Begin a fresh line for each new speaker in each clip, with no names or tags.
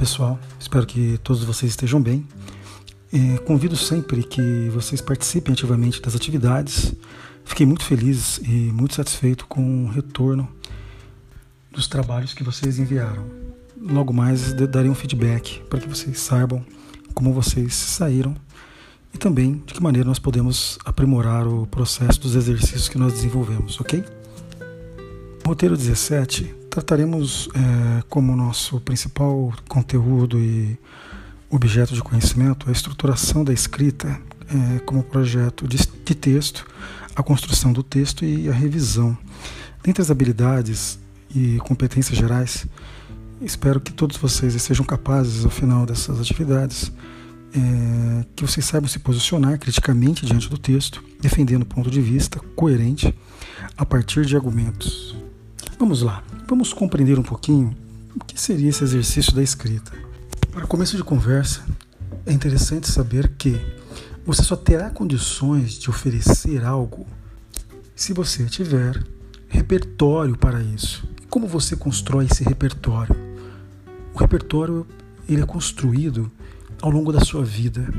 pessoal, espero que todos vocês estejam bem. Convido sempre que vocês participem ativamente das atividades. Fiquei muito feliz e muito satisfeito com o retorno dos trabalhos que vocês enviaram. Logo mais darei um feedback para que vocês saibam como vocês saíram e também de que maneira nós podemos aprimorar o processo dos exercícios que nós desenvolvemos, ok? Roteiro 17 trataremos é, como nosso principal conteúdo e objeto de conhecimento a estruturação da escrita é, como projeto de, de texto, a construção do texto e a revisão. Dentre as habilidades e competências gerais, espero que todos vocês sejam capazes, ao final dessas atividades, é, que vocês saibam se posicionar criticamente diante do texto, defendendo um ponto de vista coerente a partir de argumentos Vamos lá, vamos compreender um pouquinho o que seria esse exercício da escrita. Para começo de conversa, é interessante saber que você só terá condições de oferecer algo se você tiver repertório para isso. Como você constrói esse repertório? O repertório ele é construído ao longo da sua vida.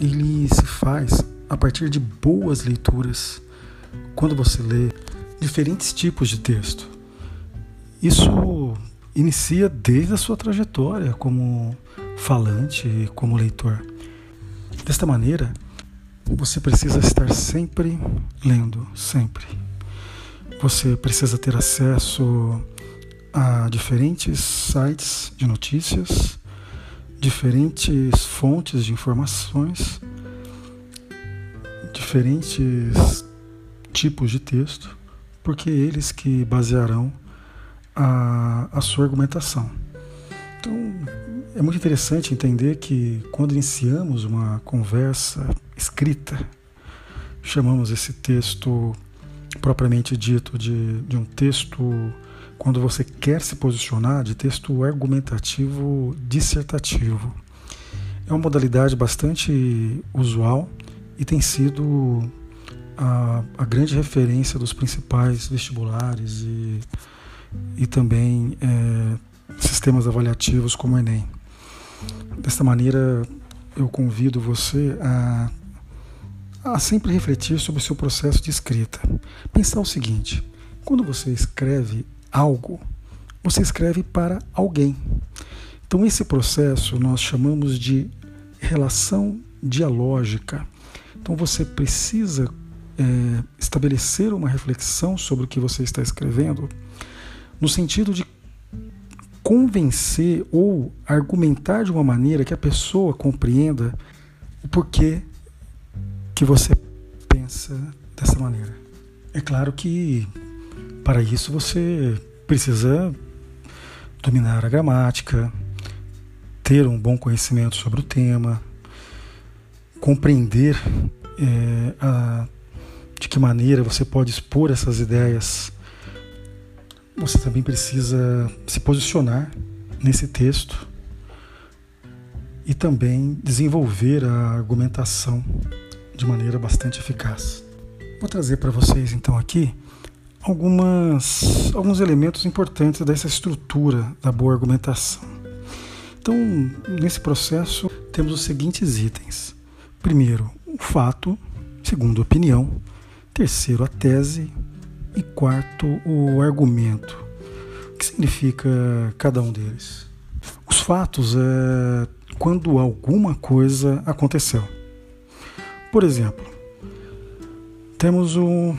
Ele se faz a partir de boas leituras. Quando você lê diferentes tipos de texto, isso inicia desde a sua trajetória como falante como leitor. Desta maneira, você precisa estar sempre lendo, sempre. Você precisa ter acesso a diferentes sites de notícias, diferentes fontes de informações, diferentes tipos de texto, porque eles que basearão a, a sua argumentação. Então, é muito interessante entender que quando iniciamos uma conversa escrita, chamamos esse texto propriamente dito de, de um texto, quando você quer se posicionar, de texto argumentativo dissertativo. É uma modalidade bastante usual e tem sido a, a grande referência dos principais vestibulares e e também é, sistemas avaliativos como o Enem. Desta maneira, eu convido você a, a sempre refletir sobre o seu processo de escrita. Pensar o seguinte: quando você escreve algo, você escreve para alguém. Então, esse processo nós chamamos de relação dialógica. Então, você precisa é, estabelecer uma reflexão sobre o que você está escrevendo no sentido de convencer ou argumentar de uma maneira que a pessoa compreenda o porquê que você pensa dessa maneira. É claro que para isso você precisa dominar a gramática, ter um bom conhecimento sobre o tema, compreender é, a, de que maneira você pode expor essas ideias você também precisa se posicionar nesse texto e também desenvolver a argumentação de maneira bastante eficaz. Vou trazer para vocês então aqui algumas, alguns elementos importantes dessa estrutura da boa argumentação. Então, nesse processo, temos os seguintes itens: primeiro, o fato, segundo, a opinião, terceiro, a tese, e quarto, o argumento. O que significa cada um deles? Os fatos é quando alguma coisa aconteceu. Por exemplo, temos uma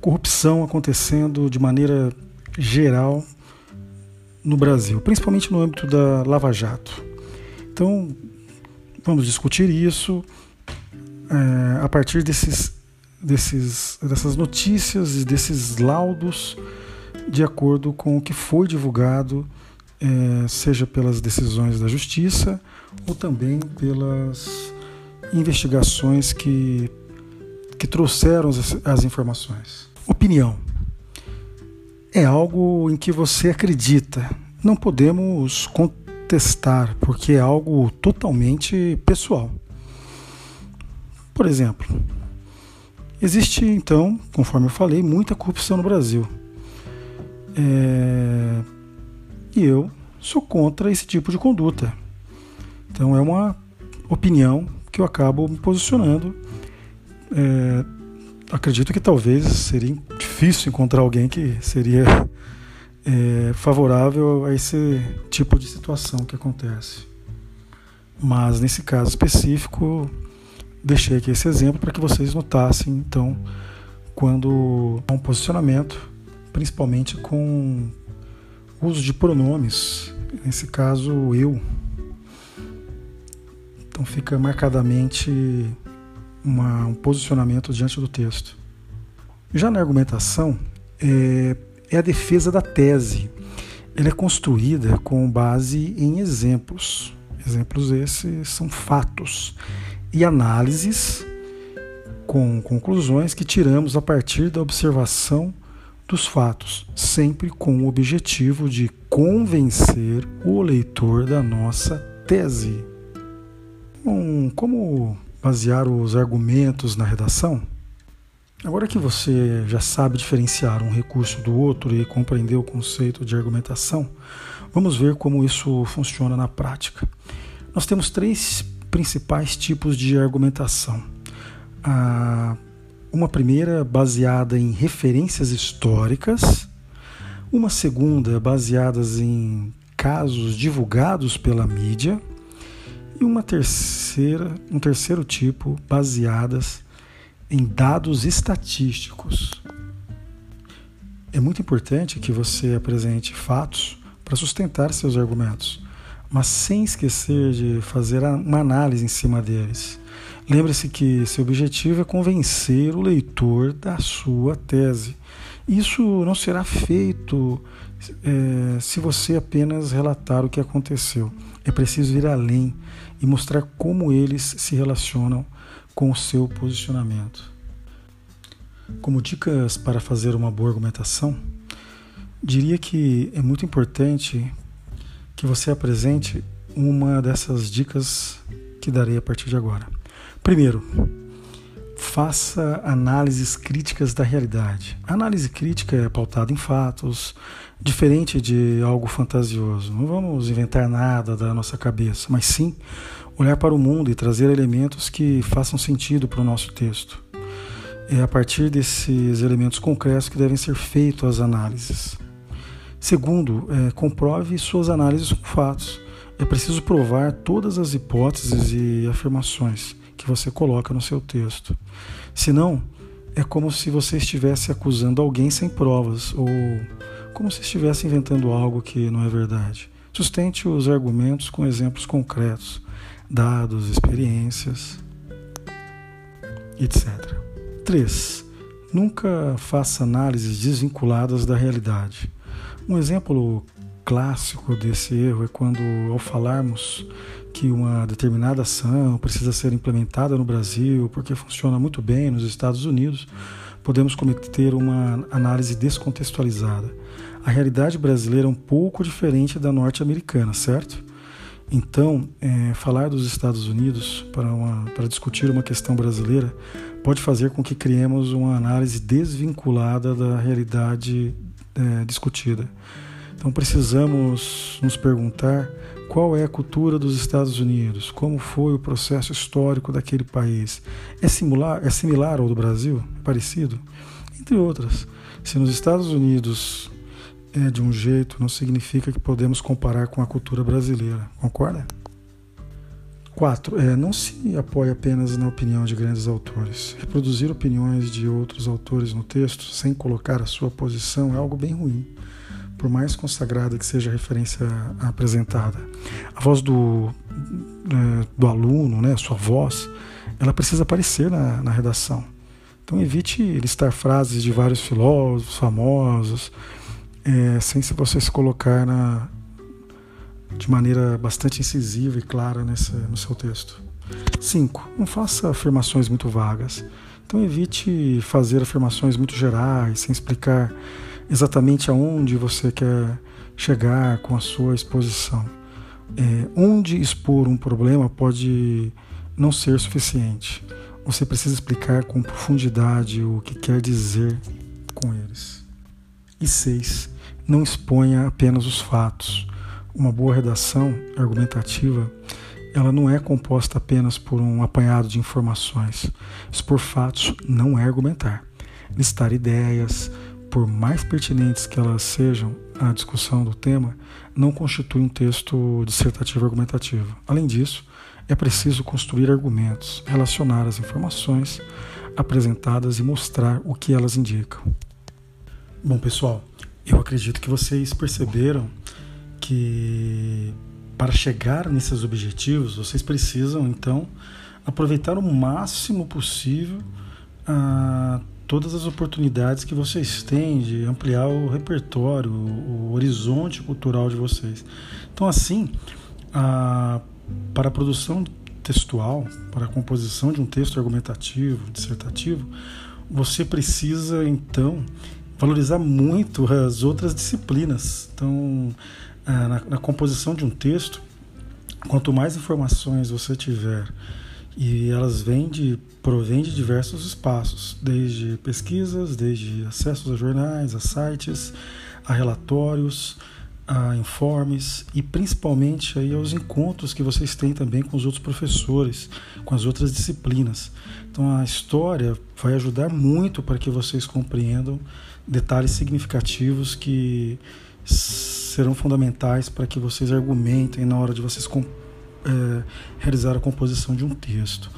corrupção acontecendo de maneira geral no Brasil, principalmente no âmbito da Lava Jato. Então, vamos discutir isso é, a partir desses desses, dessas notícias e desses laudos de acordo com o que foi divulgado, é, seja pelas decisões da justiça ou também pelas investigações que, que trouxeram as, as informações. Opinião é algo em que você acredita. Não podemos contestar, porque é algo totalmente pessoal. Por exemplo, Existe, então, conforme eu falei, muita corrupção no Brasil. É... E eu sou contra esse tipo de conduta. Então é uma opinião que eu acabo me posicionando. É, acredito que talvez seria difícil encontrar alguém que seria é, favorável a esse tipo de situação que acontece. Mas nesse caso específico, deixei aqui esse exemplo para que vocês notassem, então, quando há um posicionamento, principalmente com uso de pronomes, nesse caso eu. Então fica marcadamente uma, um posicionamento diante do texto. Já na argumentação, é, é a defesa da tese. Ela é construída com base em exemplos. Exemplos esses são fatos e análises com conclusões que tiramos a partir da observação dos fatos, sempre com o objetivo de convencer o leitor da nossa tese. Bom, como basear os argumentos na redação? Agora que você já sabe diferenciar um recurso do outro e compreendeu o conceito de argumentação, vamos ver como isso funciona na prática. Nós temos três principais tipos de argumentação. uma primeira baseada em referências históricas, uma segunda baseada em casos divulgados pela mídia e uma terceira, um terceiro tipo baseadas em dados estatísticos. É muito importante que você apresente fatos para sustentar seus argumentos mas sem esquecer de fazer uma análise em cima deles. Lembre-se que seu objetivo é convencer o leitor da sua tese. Isso não será feito é, se você apenas relatar o que aconteceu. É preciso ir além e mostrar como eles se relacionam com o seu posicionamento. Como dicas para fazer uma boa argumentação, diria que é muito importante que você apresente uma dessas dicas que darei a partir de agora. Primeiro, faça análises críticas da realidade. A análise crítica é pautada em fatos, diferente de algo fantasioso. Não vamos inventar nada da nossa cabeça, mas sim olhar para o mundo e trazer elementos que façam sentido para o nosso texto. É a partir desses elementos concretos que devem ser feitas as análises. Segundo, é, comprove suas análises com fatos. É preciso provar todas as hipóteses e afirmações que você coloca no seu texto. Senão, é como se você estivesse acusando alguém sem provas ou como se estivesse inventando algo que não é verdade. Sustente os argumentos com exemplos concretos, dados, experiências, etc. 3. Nunca faça análises desvinculadas da realidade. Um exemplo clássico desse erro é quando, ao falarmos que uma determinada ação precisa ser implementada no Brasil porque funciona muito bem nos Estados Unidos, podemos cometer uma análise descontextualizada. A realidade brasileira é um pouco diferente da norte-americana, certo? Então, é, falar dos Estados Unidos para, uma, para discutir uma questão brasileira pode fazer com que criemos uma análise desvinculada da realidade é, discutida. Então precisamos nos perguntar qual é a cultura dos Estados Unidos, como foi o processo histórico daquele país. É similar, é similar ao do Brasil? É parecido? Entre outras. Se nos Estados Unidos é de um jeito, não significa que podemos comparar com a cultura brasileira. Concorda? 4. É, não se apoie apenas na opinião de grandes autores. Reproduzir opiniões de outros autores no texto sem colocar a sua posição é algo bem ruim, por mais consagrada que seja a referência apresentada. A voz do, é, do aluno, né, a sua voz, ela precisa aparecer na, na redação. Então evite listar frases de vários filósofos famosos, é, sem se você se colocar na, de maneira bastante incisiva e clara nesse, no seu texto. 5. Não faça afirmações muito vagas. Então evite fazer afirmações muito gerais, sem explicar exatamente aonde você quer chegar com a sua exposição. É, onde expor um problema pode não ser suficiente. Você precisa explicar com profundidade o que quer dizer com eles. E 6. Não exponha apenas os fatos uma boa redação argumentativa ela não é composta apenas por um apanhado de informações. Expor fatos não é argumentar. Listar ideias, por mais pertinentes que elas sejam à discussão do tema, não constitui um texto dissertativo argumentativo. Além disso, é preciso construir argumentos, relacionar as informações apresentadas e mostrar o que elas indicam. Bom, pessoal, eu acredito que vocês perceberam que para chegar nesses objetivos, vocês precisam então aproveitar o máximo possível ah, todas as oportunidades que vocês têm de ampliar o repertório, o, horizonte cultural de vocês. Então, assim, ah, para a produção textual, para a composição de um texto argumentativo, dissertativo, você precisa então valorizar muito as outras disciplinas. Então, na, na composição de um texto, quanto mais informações você tiver e elas vêm de, provêm de diversos espaços, desde pesquisas, desde acessos a jornais, a sites, a relatórios, a informes e principalmente aí aos encontros que vocês têm também com os outros professores, com as outras disciplinas. Então a história vai ajudar muito para que vocês compreendam detalhes significativos que serão fundamentais para que vocês argumentem na hora de vocês é, realizar a composição de um texto.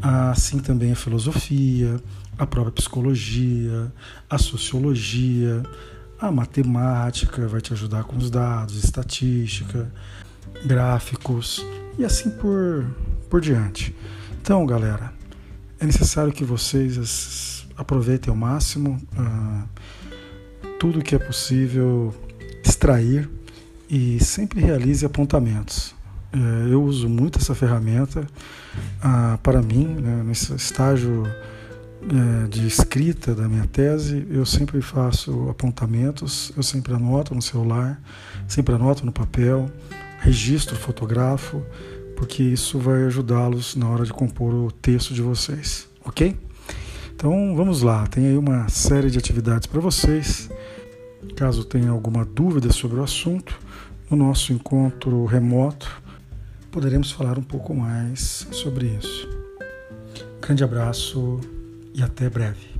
Assim também a filosofia, a própria psicologia, a sociologia, a matemática vai te ajudar com os dados, estatística, gráficos e assim por, por diante. Então, galera, é necessário que vocês aproveitem ao máximo uh, tudo que é possível extrair e sempre realize apontamentos. É, eu uso muito essa ferramenta ah, para mim, né, nesse estágio é, de escrita da minha tese, eu sempre faço apontamentos, eu sempre anoto no celular, sempre anoto no papel, registro, fotografo, porque isso vai ajudá-los na hora de compor o texto de vocês, ok? Então vamos lá, tem aí uma série de atividades para vocês. Caso tenha alguma dúvida sobre o assunto, no nosso encontro remoto poderemos falar um pouco mais sobre isso. Grande abraço e até breve.